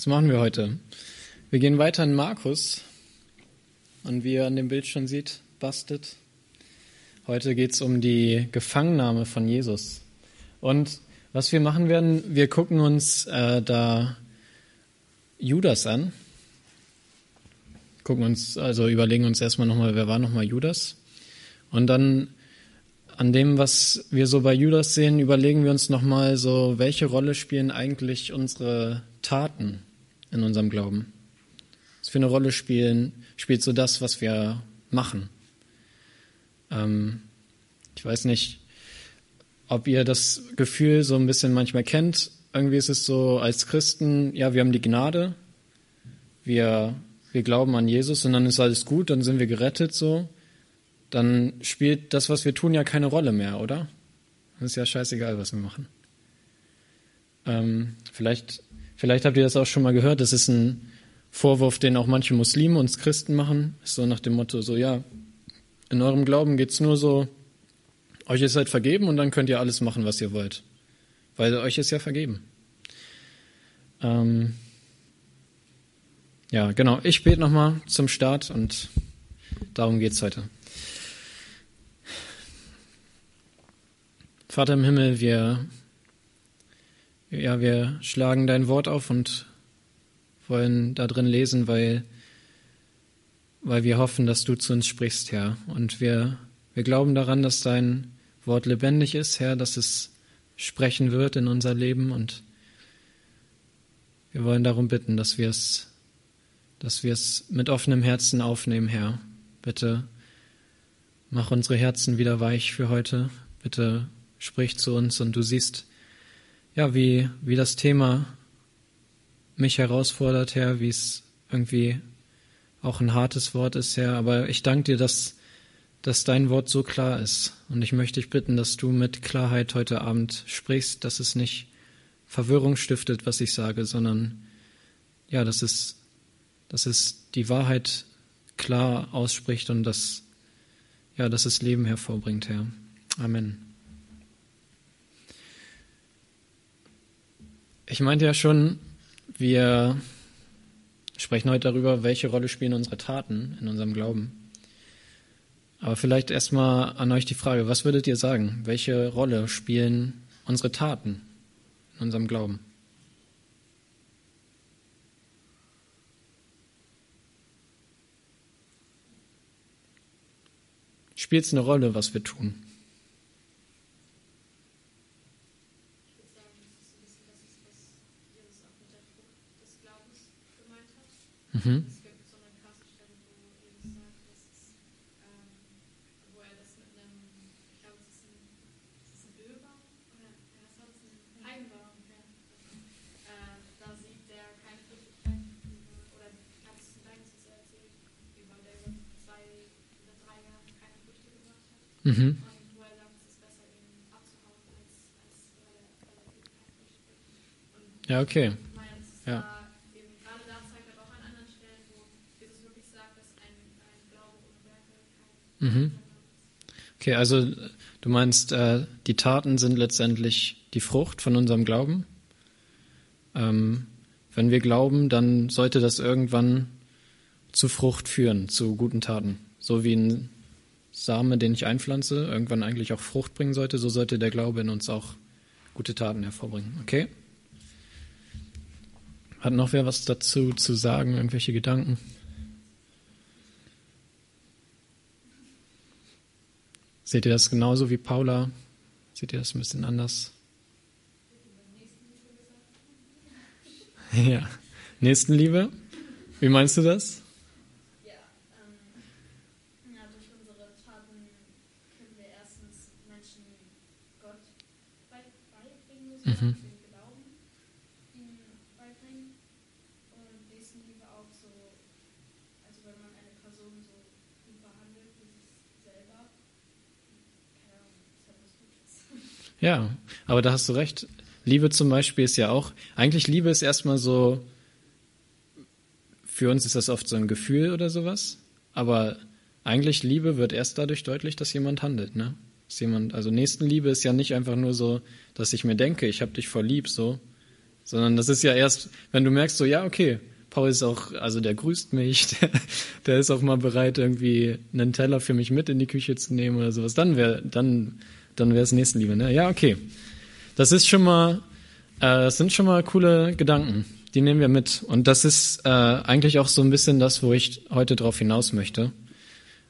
Was machen wir heute? Wir gehen weiter in Markus. Und wie ihr an dem Bild schon sieht, bastet. Heute geht es um die Gefangennahme von Jesus. Und was wir machen werden, wir gucken uns äh, da Judas an. Gucken uns, also überlegen uns erstmal nochmal, wer war nochmal Judas? Und dann an dem, was wir so bei Judas sehen, überlegen wir uns nochmal so, welche Rolle spielen eigentlich unsere Taten in unserem Glauben? Was für eine Rolle spielen, spielt so das, was wir machen? Ähm, ich weiß nicht, ob ihr das Gefühl so ein bisschen manchmal kennt. Irgendwie ist es so, als Christen, ja, wir haben die Gnade, wir, wir glauben an Jesus und dann ist alles gut, dann sind wir gerettet so dann spielt das, was wir tun, ja keine Rolle mehr, oder? Das ist ja scheißegal, was wir machen. Ähm, vielleicht, vielleicht habt ihr das auch schon mal gehört. Das ist ein Vorwurf, den auch manche Muslime uns Christen machen. So nach dem Motto, so ja, in eurem Glauben geht's nur so, euch ist halt vergeben und dann könnt ihr alles machen, was ihr wollt. Weil euch ist ja vergeben. Ähm, ja, genau. Ich bete nochmal zum Start und darum geht's heute. Vater im Himmel, wir, ja, wir schlagen dein Wort auf und wollen da drin lesen, weil, weil wir hoffen, dass du zu uns sprichst, Herr. Und wir, wir glauben daran, dass dein Wort lebendig ist, Herr, dass es sprechen wird in unser Leben und wir wollen darum bitten, dass wir es, dass wir es mit offenem Herzen aufnehmen, Herr. Bitte mach unsere Herzen wieder weich für heute. Bitte spricht zu uns und du siehst, ja, wie, wie das Thema mich herausfordert, Herr, wie es irgendwie auch ein hartes Wort ist, Herr, aber ich danke dir, dass, dass dein Wort so klar ist. Und ich möchte dich bitten, dass du mit Klarheit heute Abend sprichst, dass es nicht Verwirrung stiftet, was ich sage, sondern ja, dass es, dass es die Wahrheit klar ausspricht und dass, ja, dass es Leben hervorbringt, Herr. Amen. Ich meinte ja schon, wir sprechen heute darüber, welche Rolle spielen unsere Taten in unserem Glauben. Aber vielleicht erstmal an euch die Frage, was würdet ihr sagen? Welche Rolle spielen unsere Taten in unserem Glauben? Spielt es eine Rolle, was wir tun? Mhm. Es gibt so eine krasse Stelle, wo Jesus sagt, dass es, ähm, wo er das mit einem, ich glaube, es ist ein, ist es ein Ölbaum oder ja, was war das, ein Eigenbaum, ja. Äh, da sieht der keine Flüchtigkeit oder hat es ein Gleichnis erzählt, über der über zwei oder drei Jahre keine Früchte gebracht Mhm. Bringt. Ja, okay. Ja. Mhm. Okay, also du meinst, äh, die Taten sind letztendlich die Frucht von unserem Glauben. Ähm, wenn wir glauben, dann sollte das irgendwann zu Frucht führen, zu guten Taten. So wie ein Same, den ich einpflanze, irgendwann eigentlich auch Frucht bringen sollte, so sollte der Glaube in uns auch gute Taten hervorbringen. Okay? Hat noch wer was dazu zu sagen, irgendwelche Gedanken? Seht ihr das genauso wie Paula? Seht ihr das ein bisschen anders? Ja. Nächstenliebe? Wie meinst du das? Ja, ähm, ja, durch unsere Taten können wir erstens Menschen Gott beibringen, mhm. Ja, aber da hast du recht. Liebe zum Beispiel ist ja auch, eigentlich Liebe ist erstmal so, für uns ist das oft so ein Gefühl oder sowas, aber eigentlich Liebe wird erst dadurch deutlich, dass jemand handelt, ne? Dass jemand, also Nächstenliebe ist ja nicht einfach nur so, dass ich mir denke, ich habe dich voll lieb, so, sondern das ist ja erst, wenn du merkst, so, ja, okay, Paul ist auch, also der grüßt mich, der, der ist auch mal bereit, irgendwie einen Teller für mich mit in die Küche zu nehmen oder sowas, dann wäre, dann, dann wäre es Nächstenliebe, ne? Ja, okay. Das ist schon mal, äh, das sind schon mal coole Gedanken. Die nehmen wir mit. Und das ist äh, eigentlich auch so ein bisschen das, wo ich heute drauf hinaus möchte.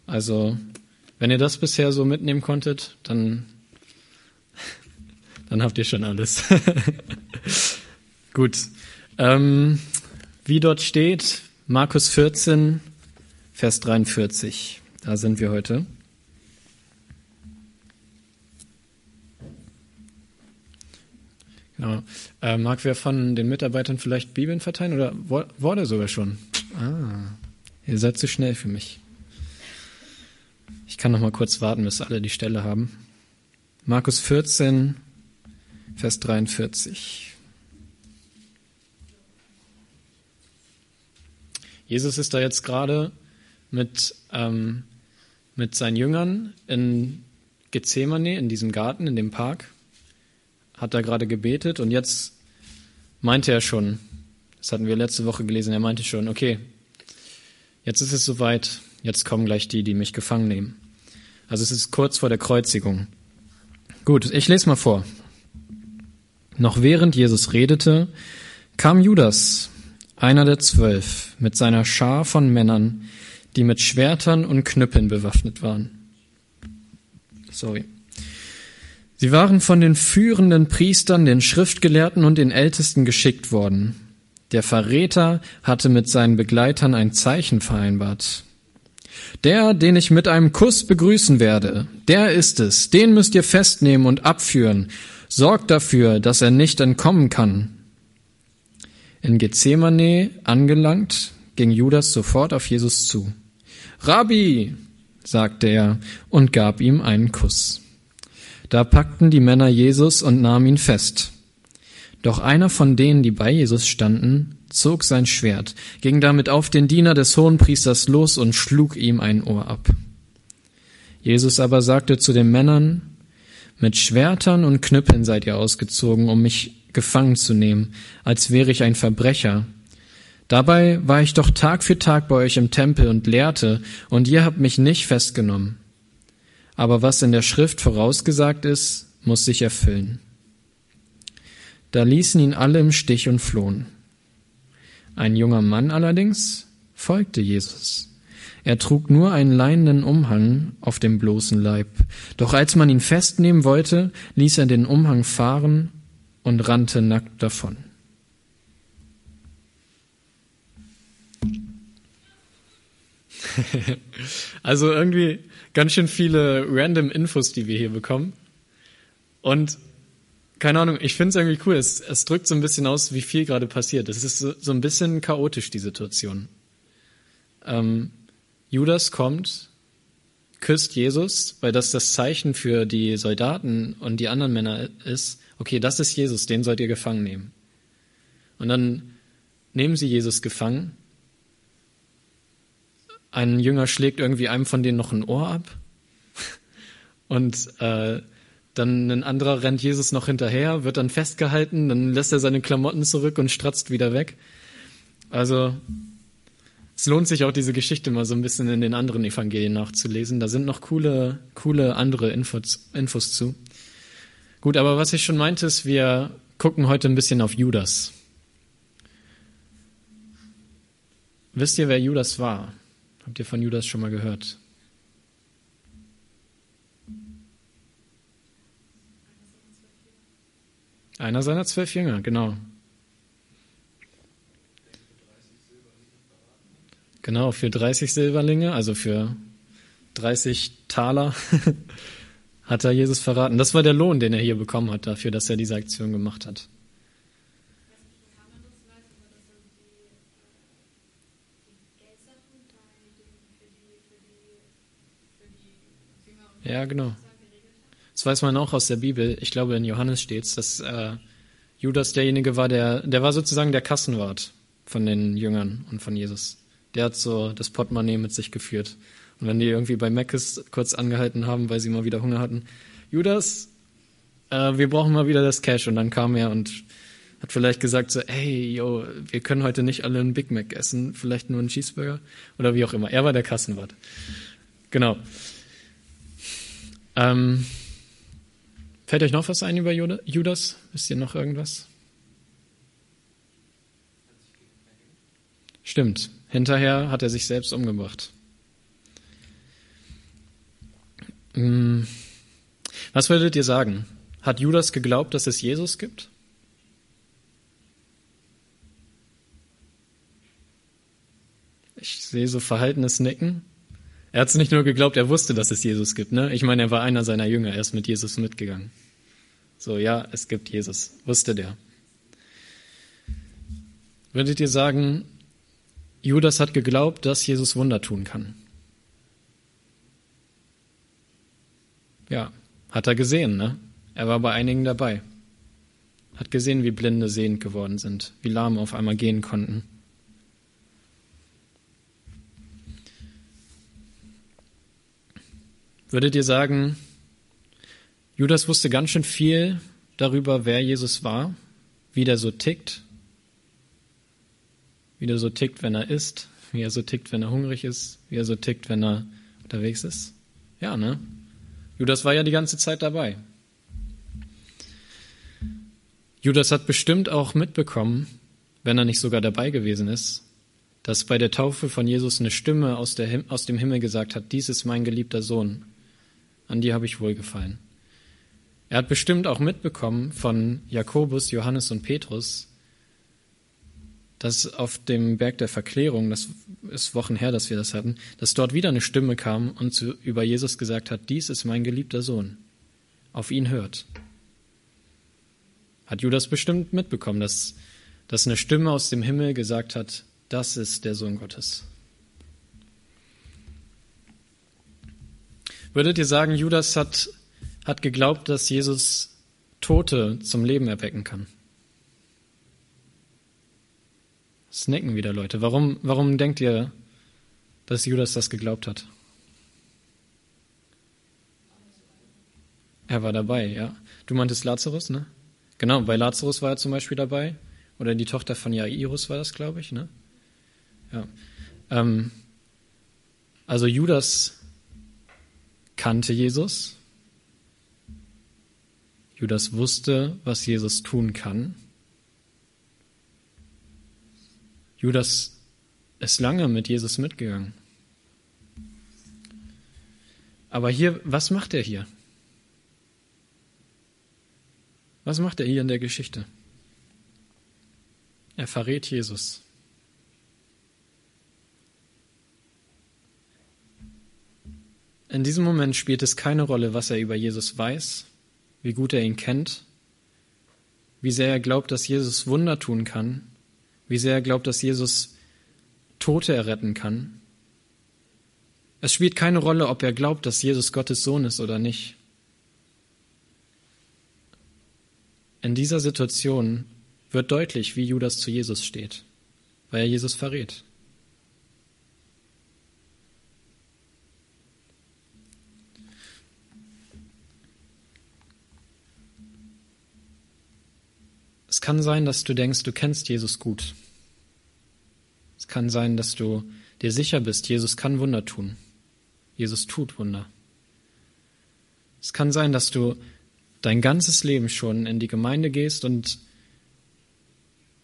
Also, wenn ihr das bisher so mitnehmen konntet, dann, dann habt ihr schon alles. Gut. Ähm, wie dort steht, Markus 14, Vers 43. Da sind wir heute. Genau. Äh, mag wer von den Mitarbeitern vielleicht Bibeln verteilen oder wurde sogar schon? Ah, ihr seid zu schnell für mich. Ich kann noch mal kurz warten, bis alle die Stelle haben. Markus 14, Vers 43. Jesus ist da jetzt gerade mit, ähm, mit seinen Jüngern in Gethsemane, in diesem Garten, in dem Park, hat er gerade gebetet und jetzt meinte er schon, das hatten wir letzte Woche gelesen, er meinte schon, okay, jetzt ist es soweit, jetzt kommen gleich die, die mich gefangen nehmen. Also es ist kurz vor der Kreuzigung. Gut, ich lese mal vor. Noch während Jesus redete, kam Judas, einer der zwölf, mit seiner Schar von Männern, die mit Schwertern und Knüppeln bewaffnet waren. Sorry. Sie waren von den führenden Priestern, den Schriftgelehrten und den Ältesten geschickt worden. Der Verräter hatte mit seinen Begleitern ein Zeichen vereinbart. Der, den ich mit einem Kuss begrüßen werde, der ist es, den müsst ihr festnehmen und abführen. Sorgt dafür, dass er nicht entkommen kann. In Gethsemane angelangt, ging Judas sofort auf Jesus zu. Rabbi, sagte er und gab ihm einen Kuss. Da packten die Männer Jesus und nahmen ihn fest. Doch einer von denen, die bei Jesus standen, zog sein Schwert, ging damit auf den Diener des Hohenpriesters los und schlug ihm ein Ohr ab. Jesus aber sagte zu den Männern, mit Schwertern und Knüppeln seid ihr ausgezogen, um mich gefangen zu nehmen, als wäre ich ein Verbrecher. Dabei war ich doch Tag für Tag bei euch im Tempel und lehrte, und ihr habt mich nicht festgenommen. Aber was in der Schrift vorausgesagt ist, muss sich erfüllen. Da ließen ihn alle im Stich und flohen. Ein junger Mann allerdings folgte Jesus. Er trug nur einen leinenen Umhang auf dem bloßen Leib. Doch als man ihn festnehmen wollte, ließ er den Umhang fahren und rannte nackt davon. also irgendwie ganz schön viele random Infos, die wir hier bekommen. Und keine Ahnung, ich finde es irgendwie cool. Es, es, drückt so ein bisschen aus, wie viel gerade passiert. Es ist so, so, ein bisschen chaotisch, die Situation. Ähm, Judas kommt, küsst Jesus, weil das das Zeichen für die Soldaten und die anderen Männer ist, okay, das ist Jesus, den sollt ihr gefangen nehmen. Und dann nehmen sie Jesus gefangen. Ein Jünger schlägt irgendwie einem von denen noch ein Ohr ab. Und äh, dann ein anderer rennt Jesus noch hinterher, wird dann festgehalten, dann lässt er seine Klamotten zurück und stratzt wieder weg. Also es lohnt sich auch diese Geschichte mal so ein bisschen in den anderen Evangelien nachzulesen. Da sind noch coole, coole andere Infos, Infos zu. Gut, aber was ich schon meinte, ist, wir gucken heute ein bisschen auf Judas. Wisst ihr, wer Judas war? Habt ihr von Judas schon mal gehört? Einer seiner zwölf Jünger, genau. Genau, für 30 Silberlinge, also für 30 Taler hat er Jesus verraten. Das war der Lohn, den er hier bekommen hat dafür, dass er diese Aktion gemacht hat. Ja, genau. Das weiß man auch aus der Bibel. Ich glaube, in Johannes steht es, dass äh, Judas derjenige war, der, der war sozusagen der Kassenwart von den Jüngern und von Jesus. Der hat so das Portemonnaie mit sich geführt. Und wenn die irgendwie bei Meckes kurz angehalten haben, weil sie mal wieder Hunger hatten, Judas, äh, wir brauchen mal wieder das Cash. Und dann kam er und Hat vielleicht gesagt so, hey, yo, wir können heute nicht alle einen Big Mac essen, vielleicht nur einen Cheeseburger oder wie auch immer. Er war der Kassenwart. Genau. Ähm, fällt euch noch was ein über Judas? Wisst ihr noch irgendwas? Stimmt. Hinterher hat er sich selbst umgebracht. Hm. Was würdet ihr sagen? Hat Judas geglaubt, dass es Jesus gibt? Ich sehe so verhaltenes Nicken. Er hat es nicht nur geglaubt, er wusste, dass es Jesus gibt. Ne? Ich meine, er war einer seiner Jünger, er ist mit Jesus mitgegangen. So, ja, es gibt Jesus, wusste der. Würdet ihr sagen, Judas hat geglaubt, dass Jesus Wunder tun kann? Ja, hat er gesehen, ne? Er war bei einigen dabei. Hat gesehen, wie Blinde sehend geworden sind, wie Lahme auf einmal gehen konnten. Würdet ihr sagen, Judas wusste ganz schön viel darüber, wer Jesus war, wie der so tickt, wie der so tickt, wenn er isst, wie er so tickt, wenn er hungrig ist, wie er so tickt, wenn er unterwegs ist? Ja, ne? Judas war ja die ganze Zeit dabei. Judas hat bestimmt auch mitbekommen, wenn er nicht sogar dabei gewesen ist, dass bei der Taufe von Jesus eine Stimme aus, der, aus dem Himmel gesagt hat, dies ist mein geliebter Sohn, an dir habe ich wohlgefallen. Er hat bestimmt auch mitbekommen von Jakobus, Johannes und Petrus, dass auf dem Berg der Verklärung, das ist Wochen her, dass wir das hatten, dass dort wieder eine Stimme kam und zu, über Jesus gesagt hat, dies ist mein geliebter Sohn, auf ihn hört. Hat Judas bestimmt mitbekommen, dass, dass eine Stimme aus dem Himmel gesagt hat, das ist der Sohn Gottes. Würdet ihr sagen, Judas hat, hat geglaubt, dass Jesus Tote zum Leben erwecken kann? Snacken wieder Leute. Warum, warum denkt ihr, dass Judas das geglaubt hat? Er war dabei, ja. Du meintest Lazarus, ne? Genau, bei Lazarus war er zum Beispiel dabei. Oder die Tochter von Jairus war das, glaube ich, ne? Ja. Ähm, also Judas kannte Jesus. Judas wusste, was Jesus tun kann. Judas ist lange mit Jesus mitgegangen. Aber hier, was macht er hier? Was macht er hier in der Geschichte? Er verrät Jesus. In diesem Moment spielt es keine Rolle, was er über Jesus weiß, wie gut er ihn kennt, wie sehr er glaubt, dass Jesus Wunder tun kann, wie sehr er glaubt, dass Jesus Tote erretten kann. Es spielt keine Rolle, ob er glaubt, dass Jesus Gottes Sohn ist oder nicht. In dieser Situation wird deutlich, wie Judas zu Jesus steht, weil er Jesus verrät. Es kann sein, dass du denkst, du kennst Jesus gut. Es kann sein, dass du dir sicher bist, Jesus kann Wunder tun. Jesus tut Wunder. Es kann sein, dass du dein ganzes Leben schon in die Gemeinde gehst und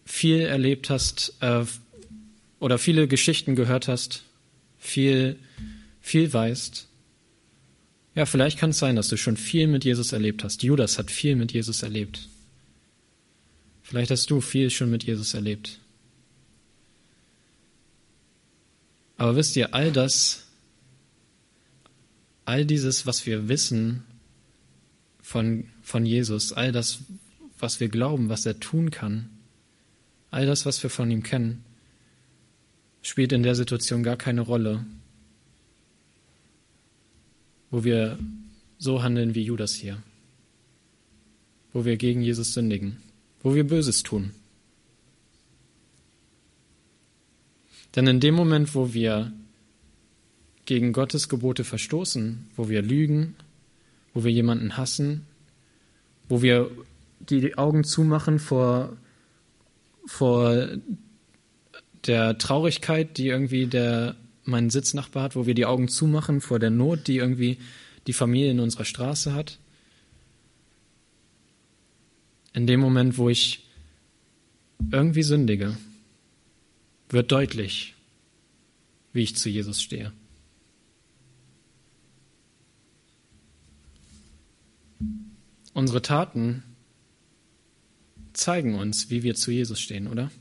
viel erlebt hast äh, oder viele Geschichten gehört hast, viel, viel weißt. Ja, vielleicht kann es sein, dass du schon viel mit Jesus erlebt hast. Judas hat viel mit Jesus erlebt. Vielleicht hast du viel schon mit Jesus erlebt. Aber wisst ihr, all das, all dieses, was wir wissen von, von Jesus, all das, was wir glauben, was er tun kann, all das, was wir von ihm kennen, spielt in der Situation gar keine Rolle, wo wir so handeln wie Judas hier, wo wir gegen Jesus sündigen wo wir Böses tun. Denn in dem Moment, wo wir gegen Gottes Gebote verstoßen, wo wir lügen, wo wir jemanden hassen, wo wir die Augen zumachen vor, vor der Traurigkeit, die irgendwie der, mein Sitznachbar hat, wo wir die Augen zumachen, vor der Not, die irgendwie die Familie in unserer Straße hat. In dem Moment, wo ich irgendwie sündige, wird deutlich, wie ich zu Jesus stehe. Unsere Taten zeigen uns, wie wir zu Jesus stehen, oder?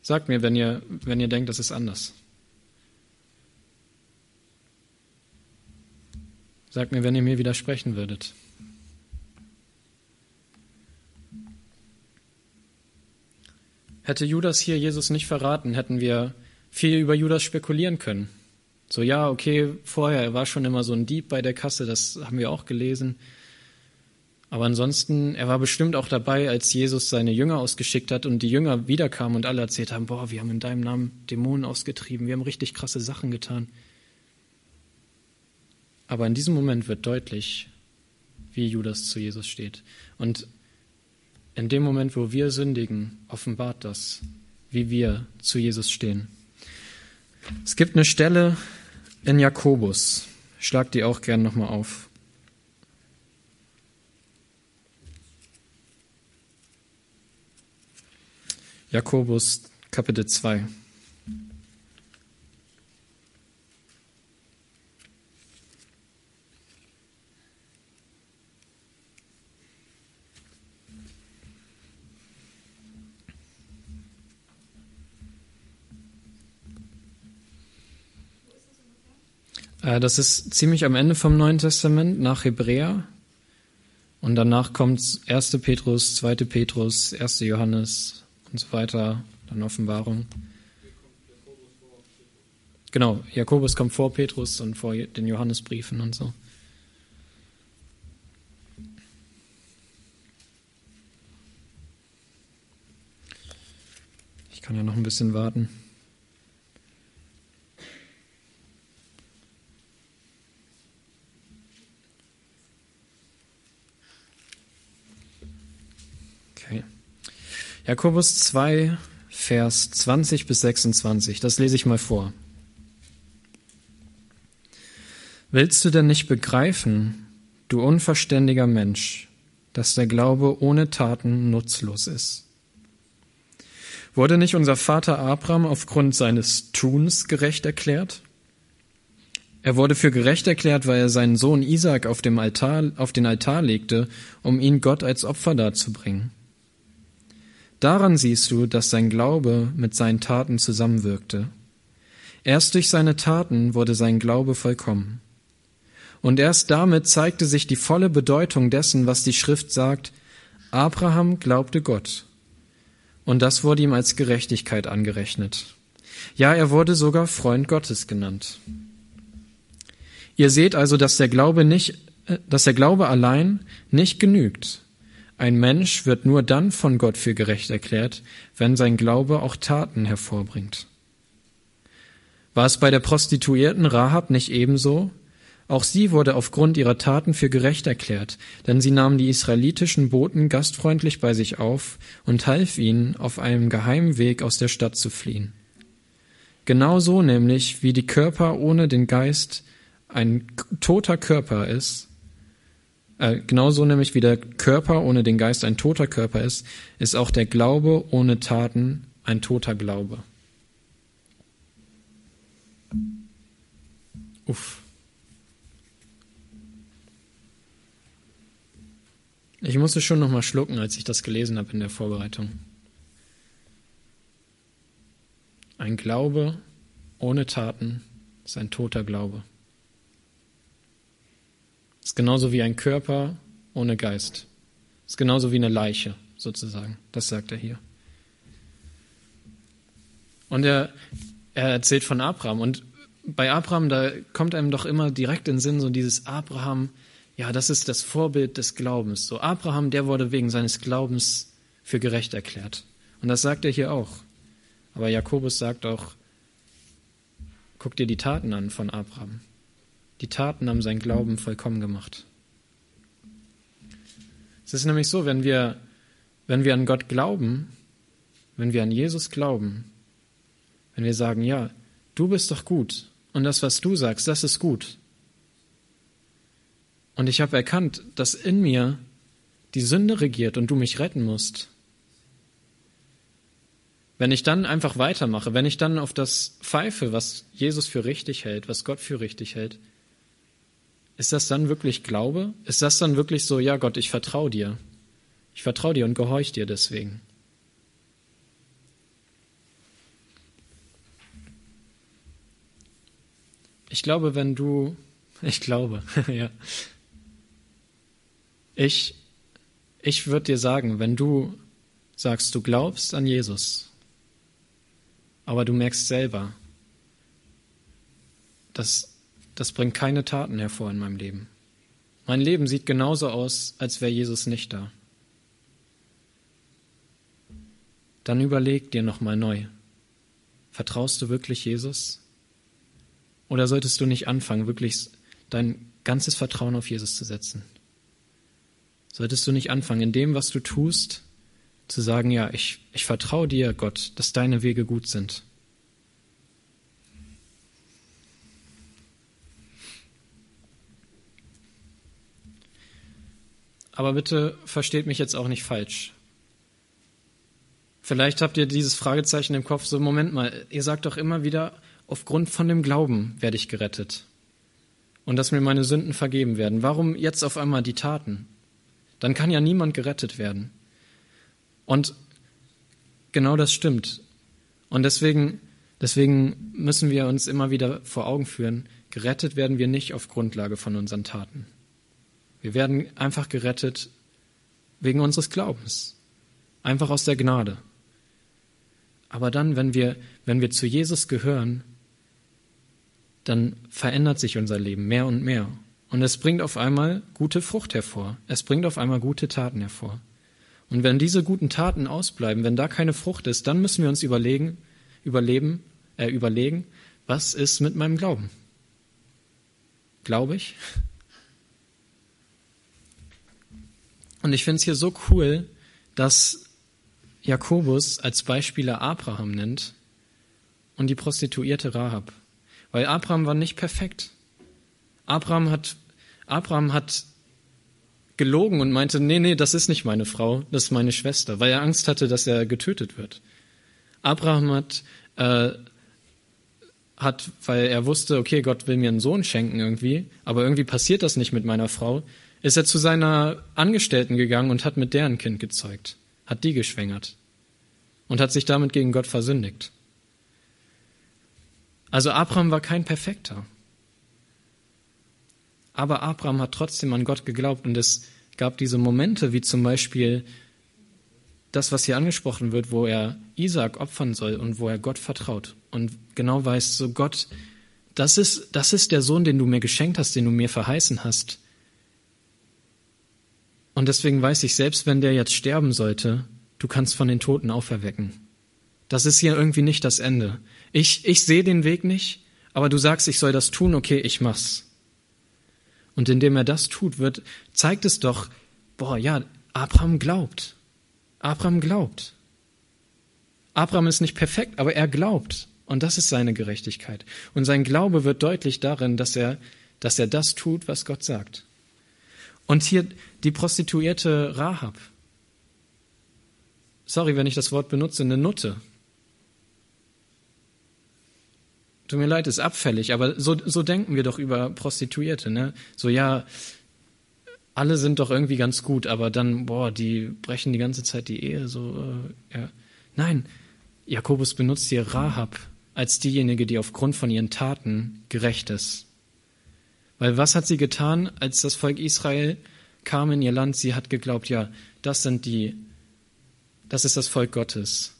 Sagt mir, wenn ihr, wenn ihr denkt, das ist anders. Sagt mir, wenn ihr mir widersprechen würdet. Hätte Judas hier Jesus nicht verraten, hätten wir viel über Judas spekulieren können. So, ja, okay, vorher, er war schon immer so ein Dieb bei der Kasse, das haben wir auch gelesen. Aber ansonsten, er war bestimmt auch dabei, als Jesus seine Jünger ausgeschickt hat und die Jünger wiederkamen und alle erzählt haben, boah, wir haben in deinem Namen Dämonen ausgetrieben, wir haben richtig krasse Sachen getan. Aber in diesem Moment wird deutlich, wie Judas zu Jesus steht. Und in dem Moment, wo wir sündigen, offenbart das, wie wir zu Jesus stehen. Es gibt eine Stelle in Jakobus. Schlag die auch gern nochmal auf. Jakobus Kapitel 2. das ist ziemlich am Ende vom Neuen Testament nach Hebräer. Und danach kommt 1. Petrus, 2. Petrus, 1. Johannes und so weiter, dann Offenbarung. Genau, Jakobus kommt vor Petrus und vor den Johannesbriefen und so. Ich kann ja noch ein bisschen warten. Jakobus 2, Vers 20 bis 26, das lese ich mal vor. Willst du denn nicht begreifen, du unverständiger Mensch, dass der Glaube ohne Taten nutzlos ist? Wurde nicht unser Vater Abraham aufgrund seines Tuns gerecht erklärt? Er wurde für gerecht erklärt, weil er seinen Sohn Isaac auf, auf den Altar legte, um ihn Gott als Opfer darzubringen. Daran siehst du, dass sein Glaube mit seinen Taten zusammenwirkte. Erst durch seine Taten wurde sein Glaube vollkommen. Und erst damit zeigte sich die volle Bedeutung dessen, was die Schrift sagt, Abraham glaubte Gott. Und das wurde ihm als Gerechtigkeit angerechnet. Ja, er wurde sogar Freund Gottes genannt. Ihr seht also, dass der Glaube nicht, äh, dass der Glaube allein nicht genügt. Ein Mensch wird nur dann von Gott für gerecht erklärt, wenn sein Glaube auch Taten hervorbringt. War es bei der Prostituierten Rahab nicht ebenso? Auch sie wurde aufgrund ihrer Taten für gerecht erklärt, denn sie nahm die israelitischen Boten gastfreundlich bei sich auf und half ihnen, auf einem geheimen Weg aus der Stadt zu fliehen. Genauso nämlich, wie die Körper ohne den Geist ein toter Körper ist, äh, genauso nämlich wie der Körper ohne den Geist ein toter Körper ist, ist auch der Glaube ohne Taten ein toter Glaube. Uff. Ich musste schon noch mal schlucken, als ich das gelesen habe in der Vorbereitung. Ein Glaube ohne Taten ist ein toter Glaube. Ist genauso wie ein Körper ohne Geist. Ist genauso wie eine Leiche, sozusagen. Das sagt er hier. Und er, er erzählt von Abraham. Und bei Abraham, da kommt einem doch immer direkt in den Sinn so dieses Abraham, ja, das ist das Vorbild des Glaubens. So Abraham, der wurde wegen seines Glaubens für gerecht erklärt. Und das sagt er hier auch. Aber Jakobus sagt auch, guck dir die Taten an von Abraham. Die Taten haben seinen Glauben vollkommen gemacht. Es ist nämlich so, wenn wir, wenn wir an Gott glauben, wenn wir an Jesus glauben, wenn wir sagen, ja, du bist doch gut und das, was du sagst, das ist gut. Und ich habe erkannt, dass in mir die Sünde regiert und du mich retten musst. Wenn ich dann einfach weitermache, wenn ich dann auf das pfeife, was Jesus für richtig hält, was Gott für richtig hält, ist das dann wirklich Glaube? Ist das dann wirklich so, ja Gott, ich vertraue dir. Ich vertraue dir und gehorche dir deswegen. Ich glaube, wenn du, ich glaube, ja. Ich, ich würde dir sagen, wenn du sagst, du glaubst an Jesus, aber du merkst selber, dass das bringt keine Taten hervor in meinem Leben. Mein Leben sieht genauso aus, als wäre Jesus nicht da. Dann überleg dir nochmal neu. Vertraust du wirklich Jesus? Oder solltest du nicht anfangen, wirklich dein ganzes Vertrauen auf Jesus zu setzen? Solltest du nicht anfangen, in dem, was du tust, zu sagen, ja, ich, ich vertraue dir, Gott, dass deine Wege gut sind. Aber bitte versteht mich jetzt auch nicht falsch. Vielleicht habt ihr dieses Fragezeichen im Kopf, so Moment mal, ihr sagt doch immer wieder, aufgrund von dem Glauben werde ich gerettet. Und dass mir meine Sünden vergeben werden. Warum jetzt auf einmal die Taten? Dann kann ja niemand gerettet werden. Und genau das stimmt. Und deswegen, deswegen müssen wir uns immer wieder vor Augen führen, gerettet werden wir nicht auf Grundlage von unseren Taten. Wir werden einfach gerettet wegen unseres Glaubens. Einfach aus der Gnade. Aber dann, wenn wir, wenn wir zu Jesus gehören, dann verändert sich unser Leben mehr und mehr. Und es bringt auf einmal gute Frucht hervor. Es bringt auf einmal gute Taten hervor. Und wenn diese guten Taten ausbleiben, wenn da keine Frucht ist, dann müssen wir uns überlegen, überleben, äh, überlegen, was ist mit meinem Glauben? Glaube ich? Und ich finde es hier so cool, dass Jakobus als Beispieler Abraham nennt und die Prostituierte Rahab. Weil Abraham war nicht perfekt. Abraham hat, Abraham hat gelogen und meinte, nee, nee, das ist nicht meine Frau, das ist meine Schwester, weil er Angst hatte, dass er getötet wird. Abraham hat, äh, hat, weil er wusste, okay, Gott will mir einen Sohn schenken irgendwie, aber irgendwie passiert das nicht mit meiner Frau, ist er zu seiner Angestellten gegangen und hat mit deren Kind gezeugt, hat die geschwängert und hat sich damit gegen Gott versündigt. Also Abraham war kein Perfekter. Aber Abraham hat trotzdem an Gott geglaubt und es gab diese Momente, wie zum Beispiel das, was hier angesprochen wird, wo er Isaac opfern soll und wo er Gott vertraut und genau weiß, so Gott, das ist, das ist der Sohn, den du mir geschenkt hast, den du mir verheißen hast. Und deswegen weiß ich, selbst wenn der jetzt sterben sollte, du kannst von den Toten auferwecken. Das ist hier irgendwie nicht das Ende. Ich, ich sehe den Weg nicht, aber du sagst, ich soll das tun, okay, ich mach's. Und indem er das tut, wird, zeigt es doch, boah, ja, Abraham glaubt. Abraham glaubt. Abraham ist nicht perfekt, aber er glaubt. Und das ist seine Gerechtigkeit. Und sein Glaube wird deutlich darin, dass er, dass er das tut, was Gott sagt. Und hier die Prostituierte Rahab. Sorry, wenn ich das Wort benutze, eine Nutte. Tut mir leid, ist abfällig, aber so, so denken wir doch über Prostituierte, ne? So, ja, alle sind doch irgendwie ganz gut, aber dann, boah, die brechen die ganze Zeit die Ehe, so, äh, ja. Nein, Jakobus benutzt hier Rahab als diejenige, die aufgrund von ihren Taten gerecht ist. Weil was hat sie getan, als das Volk Israel kam in ihr Land? Sie hat geglaubt, ja, das sind die, das ist das Volk Gottes.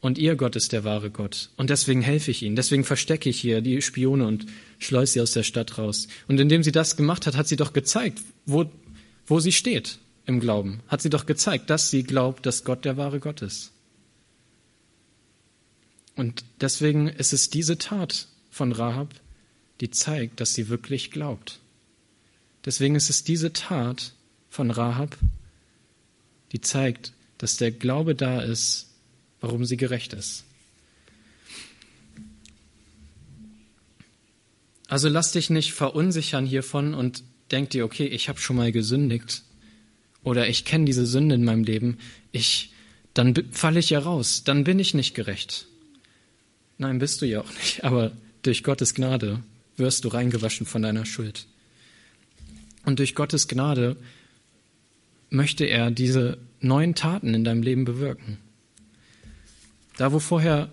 Und ihr Gott ist der wahre Gott. Und deswegen helfe ich ihnen. Deswegen verstecke ich hier die Spione und schleuse sie aus der Stadt raus. Und indem sie das gemacht hat, hat sie doch gezeigt, wo, wo sie steht im Glauben. Hat sie doch gezeigt, dass sie glaubt, dass Gott der wahre Gott ist. Und deswegen ist es diese Tat von Rahab, die zeigt, dass sie wirklich glaubt. Deswegen ist es diese Tat von Rahab, die zeigt, dass der Glaube da ist, warum sie gerecht ist. Also lass dich nicht verunsichern hiervon und denk dir, okay, ich habe schon mal gesündigt oder ich kenne diese Sünde in meinem Leben, ich, dann falle ich ja raus, dann bin ich nicht gerecht. Nein, bist du ja auch nicht, aber durch Gottes Gnade wirst du reingewaschen von deiner Schuld. Und durch Gottes Gnade möchte er diese neuen Taten in deinem Leben bewirken. Da wo vorher,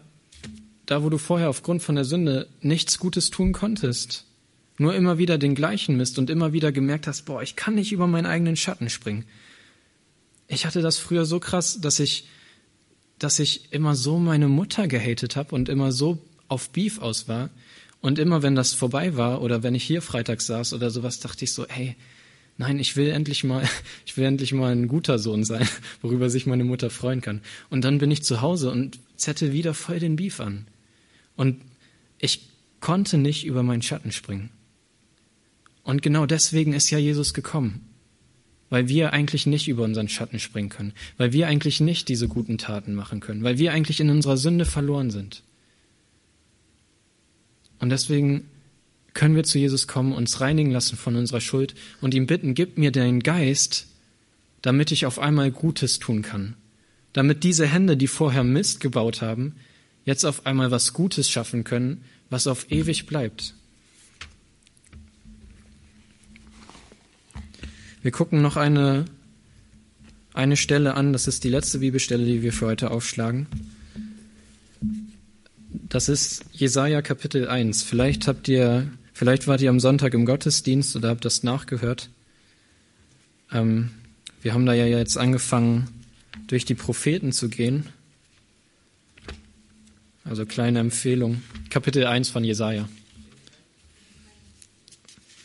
da wo du vorher aufgrund von der Sünde nichts Gutes tun konntest, nur immer wieder den gleichen Mist und immer wieder gemerkt hast, boah, ich kann nicht über meinen eigenen Schatten springen. Ich hatte das früher so krass, dass ich, dass ich immer so meine Mutter gehatet habe und immer so auf Beef aus war. Und immer wenn das vorbei war oder wenn ich hier freitags saß oder sowas, dachte ich so, hey, nein, ich will endlich mal, ich will endlich mal ein guter Sohn sein, worüber sich meine Mutter freuen kann. Und dann bin ich zu Hause und zette wieder voll den Beef an. Und ich konnte nicht über meinen Schatten springen. Und genau deswegen ist ja Jesus gekommen. Weil wir eigentlich nicht über unseren Schatten springen können. Weil wir eigentlich nicht diese guten Taten machen können. Weil wir eigentlich in unserer Sünde verloren sind. Und deswegen können wir zu Jesus kommen, uns reinigen lassen von unserer Schuld und ihm bitten, gib mir deinen Geist, damit ich auf einmal Gutes tun kann. Damit diese Hände, die vorher Mist gebaut haben, jetzt auf einmal was Gutes schaffen können, was auf ewig bleibt. Wir gucken noch eine, eine Stelle an, das ist die letzte Bibelstelle, die wir für heute aufschlagen. Das ist Jesaja Kapitel 1. Vielleicht habt ihr, vielleicht wart ihr am Sonntag im Gottesdienst oder habt das nachgehört. Ähm, wir haben da ja jetzt angefangen, durch die Propheten zu gehen. Also kleine Empfehlung. Kapitel 1 von Jesaja.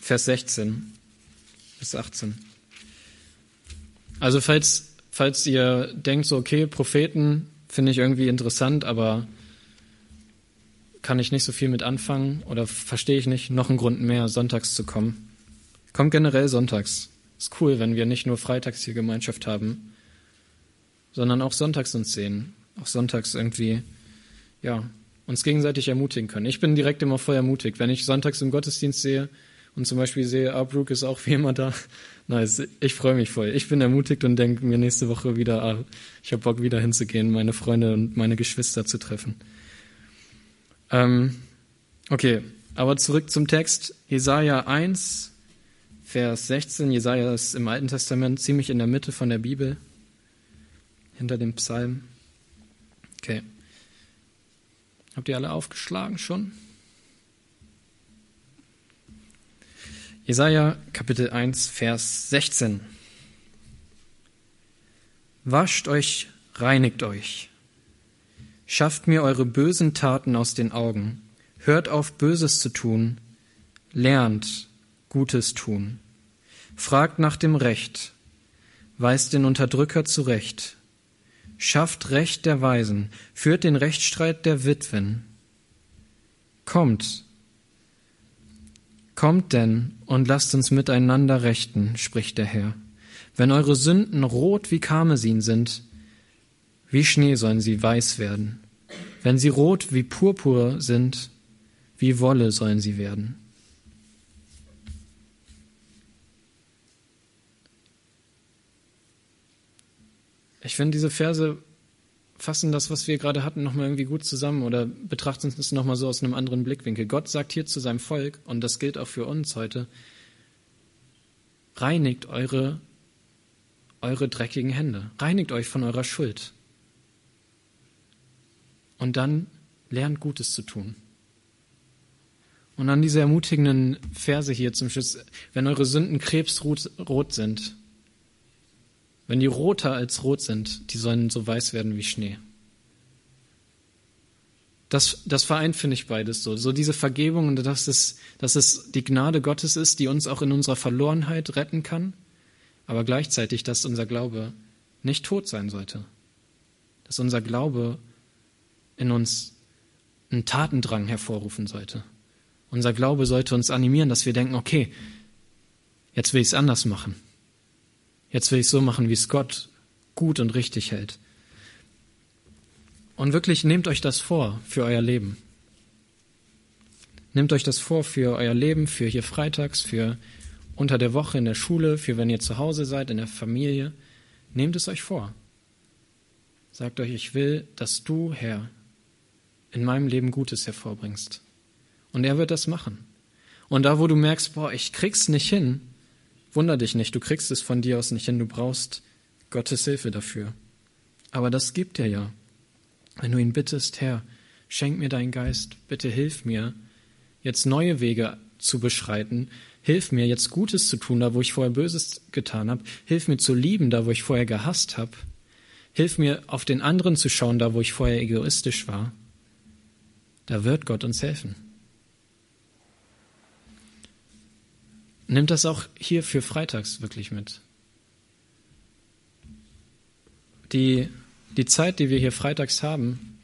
Vers 16 bis 18. Also falls, falls ihr denkt, so, okay, Propheten finde ich irgendwie interessant, aber kann ich nicht so viel mit anfangen oder verstehe ich nicht, noch einen Grund mehr, sonntags zu kommen. Kommt generell sonntags. Ist cool, wenn wir nicht nur freitags hier Gemeinschaft haben, sondern auch sonntags uns sehen. Auch sonntags irgendwie, ja, uns gegenseitig ermutigen können. Ich bin direkt immer voll ermutigt. Wenn ich sonntags im Gottesdienst sehe, und zum Beispiel sehe, ah, Brooke ist auch wie immer da. Nice, ich freue mich voll. Ich bin ermutigt und denke mir nächste Woche wieder, ah, ich habe Bock wieder hinzugehen, meine Freunde und meine Geschwister zu treffen. Ähm, okay, aber zurück zum Text. Jesaja 1, Vers 16. Jesaja ist im Alten Testament ziemlich in der Mitte von der Bibel, hinter dem Psalm. Okay. Habt ihr alle aufgeschlagen schon? Jesaja Kapitel 1, Vers 16. Wascht euch, reinigt euch. Schafft mir eure bösen Taten aus den Augen. Hört auf, Böses zu tun. Lernt, Gutes tun. Fragt nach dem Recht. Weist den Unterdrücker zurecht. Schafft Recht der Weisen. Führt den Rechtsstreit der Witwen. Kommt, Kommt denn und lasst uns miteinander rechten, spricht der Herr. Wenn eure Sünden rot wie Karmesin sind, wie Schnee sollen sie weiß werden. Wenn sie rot wie Purpur sind, wie Wolle sollen sie werden. Ich finde diese Verse fassen das, was wir gerade hatten, nochmal irgendwie gut zusammen oder betrachten es nochmal so aus einem anderen Blickwinkel. Gott sagt hier zu seinem Volk, und das gilt auch für uns heute, reinigt eure, eure dreckigen Hände, reinigt euch von eurer Schuld. Und dann lernt Gutes zu tun. Und an diese ermutigenden Verse hier zum Schluss, wenn eure Sünden krebsrot sind, wenn die roter als rot sind, die sollen so weiß werden wie Schnee. Das, das vereint, finde ich, beides so. So diese Vergebung und dass es, dass es die Gnade Gottes ist, die uns auch in unserer Verlorenheit retten kann, aber gleichzeitig, dass unser Glaube nicht tot sein sollte. Dass unser Glaube in uns einen Tatendrang hervorrufen sollte. Unser Glaube sollte uns animieren, dass wir denken, okay, jetzt will ich es anders machen. Jetzt will ich so machen, wie es Gott gut und richtig hält. Und wirklich nehmt euch das vor für euer Leben. Nehmt euch das vor für euer Leben, für hier freitags, für unter der Woche in der Schule, für wenn ihr zu Hause seid, in der Familie. Nehmt es euch vor. Sagt euch, ich will, dass du, Herr, in meinem Leben Gutes hervorbringst. Und er wird das machen. Und da, wo du merkst, boah, ich krieg's nicht hin, wunder dich nicht, du kriegst es von dir aus nicht hin, du brauchst Gottes Hilfe dafür. Aber das gibt er ja. Wenn du ihn bittest, Herr, schenk mir deinen Geist, bitte hilf mir, jetzt neue Wege zu beschreiten, hilf mir jetzt Gutes zu tun, da wo ich vorher Böses getan habe, hilf mir zu lieben, da wo ich vorher gehasst habe, hilf mir auf den anderen zu schauen, da wo ich vorher egoistisch war. Da wird Gott uns helfen. Nimmt das auch hier für Freitags wirklich mit. Die die Zeit, die wir hier freitags haben,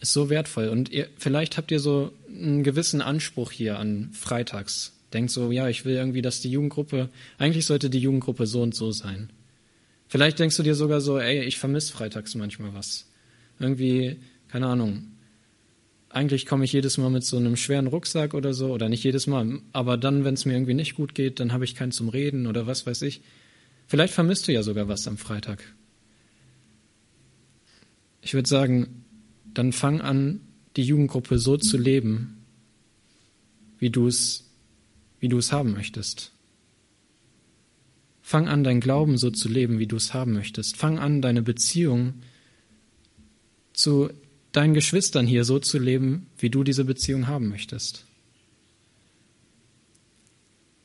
ist so wertvoll. Und ihr, vielleicht habt ihr so einen gewissen Anspruch hier an freitags. Denkt so, ja, ich will irgendwie, dass die Jugendgruppe, eigentlich sollte die Jugendgruppe so und so sein. Vielleicht denkst du dir sogar so, ey, ich vermisse freitags manchmal was. Irgendwie, keine Ahnung. Eigentlich komme ich jedes Mal mit so einem schweren Rucksack oder so, oder nicht jedes Mal, aber dann, wenn es mir irgendwie nicht gut geht, dann habe ich keinen zum Reden oder was weiß ich. Vielleicht vermisst du ja sogar was am Freitag. Ich würde sagen, dann fang an, die Jugendgruppe so zu leben, wie du es, wie du es haben möchtest. Fang an, dein Glauben so zu leben, wie du es haben möchtest. Fang an, deine Beziehung zu deinen Geschwistern hier so zu leben, wie du diese Beziehung haben möchtest.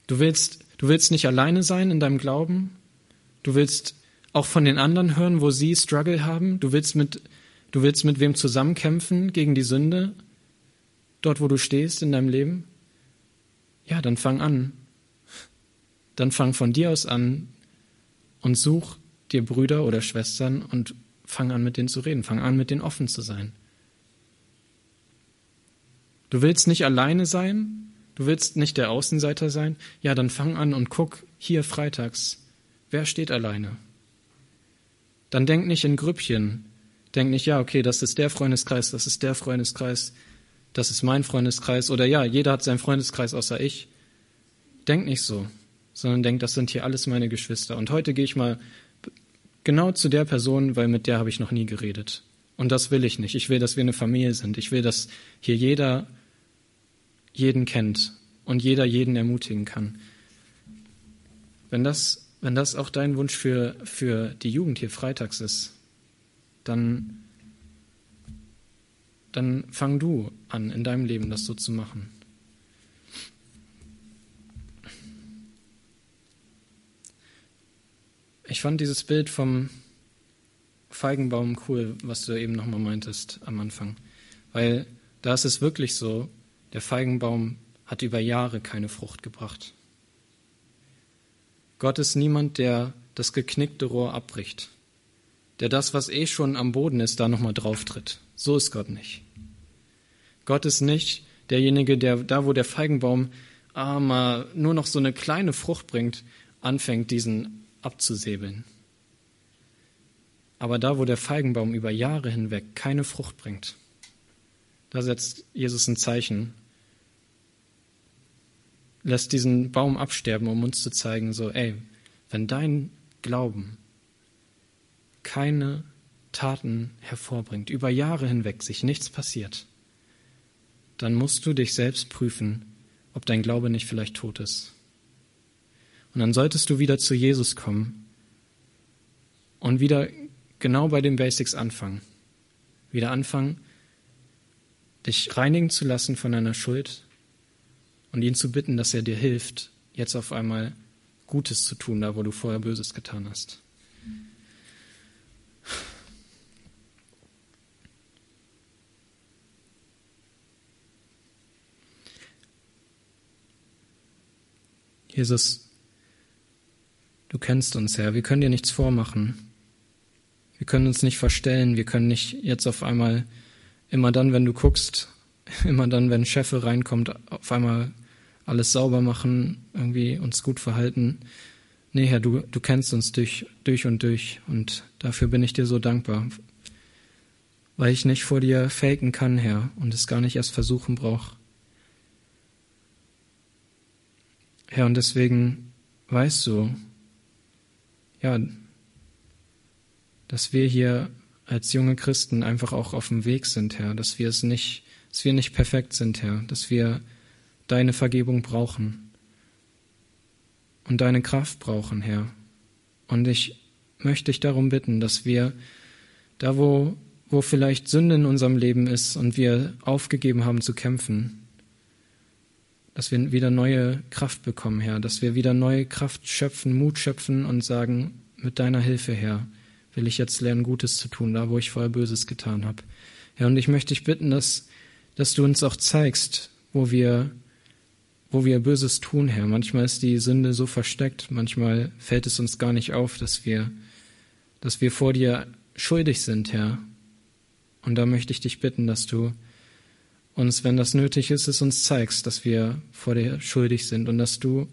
Du willst, du willst nicht alleine sein in deinem Glauben. Du willst auch von den anderen hören, wo sie Struggle haben. Du willst mit, du willst mit wem zusammenkämpfen gegen die Sünde, dort wo du stehst in deinem Leben. Ja, dann fang an. Dann fang von dir aus an und such dir Brüder oder Schwestern und fang an mit denen zu reden. Fang an mit denen offen zu sein. Du willst nicht alleine sein, du willst nicht der Außenseiter sein, ja, dann fang an und guck hier freitags, wer steht alleine? Dann denk nicht in Grüppchen. Denk nicht, ja, okay, das ist der Freundeskreis, das ist der Freundeskreis, das ist mein Freundeskreis oder ja, jeder hat seinen Freundeskreis außer ich. Denk nicht so, sondern denk, das sind hier alles meine Geschwister. Und heute gehe ich mal genau zu der Person, weil mit der habe ich noch nie geredet. Und das will ich nicht. Ich will, dass wir eine Familie sind. Ich will, dass hier jeder jeden kennt und jeder jeden ermutigen kann. Wenn das wenn das auch dein Wunsch für, für die Jugend hier freitags ist, dann, dann fang du an, in deinem Leben das so zu machen. Ich fand dieses Bild vom Feigenbaum cool, was du eben nochmal meintest am Anfang. Weil da ist es wirklich so, der Feigenbaum hat über Jahre keine Frucht gebracht. Gott ist niemand, der das geknickte Rohr abbricht, der das, was eh schon am Boden ist, da nochmal drauf tritt. So ist Gott nicht. Gott ist nicht derjenige, der da, wo der Feigenbaum ah, mal nur noch so eine kleine Frucht bringt, anfängt, diesen abzusäbeln. Aber da, wo der Feigenbaum über Jahre hinweg keine Frucht bringt, da setzt Jesus ein Zeichen lässt diesen Baum absterben, um uns zu zeigen, so, ey, wenn dein Glauben keine Taten hervorbringt, über Jahre hinweg sich nichts passiert, dann musst du dich selbst prüfen, ob dein Glaube nicht vielleicht tot ist. Und dann solltest du wieder zu Jesus kommen und wieder genau bei den Basics anfangen. Wieder anfangen, dich reinigen zu lassen von deiner Schuld, und ihn zu bitten, dass er dir hilft, jetzt auf einmal Gutes zu tun, da wo du vorher Böses getan hast. Jesus, du kennst uns, Herr. Wir können dir nichts vormachen. Wir können uns nicht verstellen. Wir können nicht jetzt auf einmal, immer dann, wenn du guckst, immer dann, wenn Chefe reinkommt, auf einmal alles sauber machen, irgendwie uns gut verhalten. Nee, Herr, du, du kennst uns durch, durch und durch und dafür bin ich dir so dankbar. weil ich nicht vor dir faken kann, Herr, und es gar nicht erst versuchen brauche. Herr, und deswegen weißt du, ja, dass wir hier als junge Christen einfach auch auf dem Weg sind, Herr, dass wir es nicht, dass wir nicht perfekt sind, Herr, dass wir deine Vergebung brauchen und deine Kraft brauchen, Herr. Und ich möchte dich darum bitten, dass wir da, wo, wo vielleicht Sünde in unserem Leben ist und wir aufgegeben haben zu kämpfen, dass wir wieder neue Kraft bekommen, Herr, dass wir wieder neue Kraft schöpfen, Mut schöpfen und sagen, mit deiner Hilfe, Herr, will ich jetzt lernen, Gutes zu tun, da wo ich vorher Böses getan habe. Ja, und ich möchte dich bitten, dass, dass du uns auch zeigst, wo wir, wo wir Böses tun, Herr. Manchmal ist die Sünde so versteckt, manchmal fällt es uns gar nicht auf, dass wir, dass wir vor dir schuldig sind, Herr. Und da möchte ich dich bitten, dass du uns, wenn das nötig ist, es uns zeigst, dass wir vor dir schuldig sind und dass du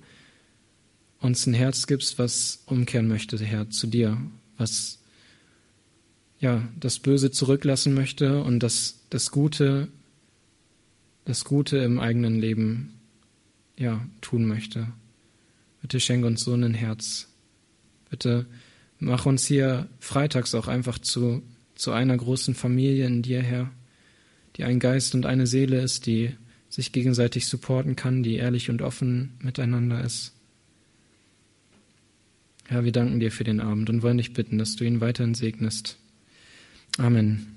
uns ein Herz gibst, was umkehren möchte, Herr, zu dir, was ja, das Böse zurücklassen möchte und das, das Gute, das Gute im eigenen Leben, ja, tun möchte. Bitte schenke uns so ein Herz. Bitte mach uns hier freitags auch einfach zu, zu einer großen Familie in dir, Herr, die ein Geist und eine Seele ist, die sich gegenseitig supporten kann, die ehrlich und offen miteinander ist. Herr, wir danken dir für den Abend und wollen dich bitten, dass du ihn weiterhin segnest. Amen.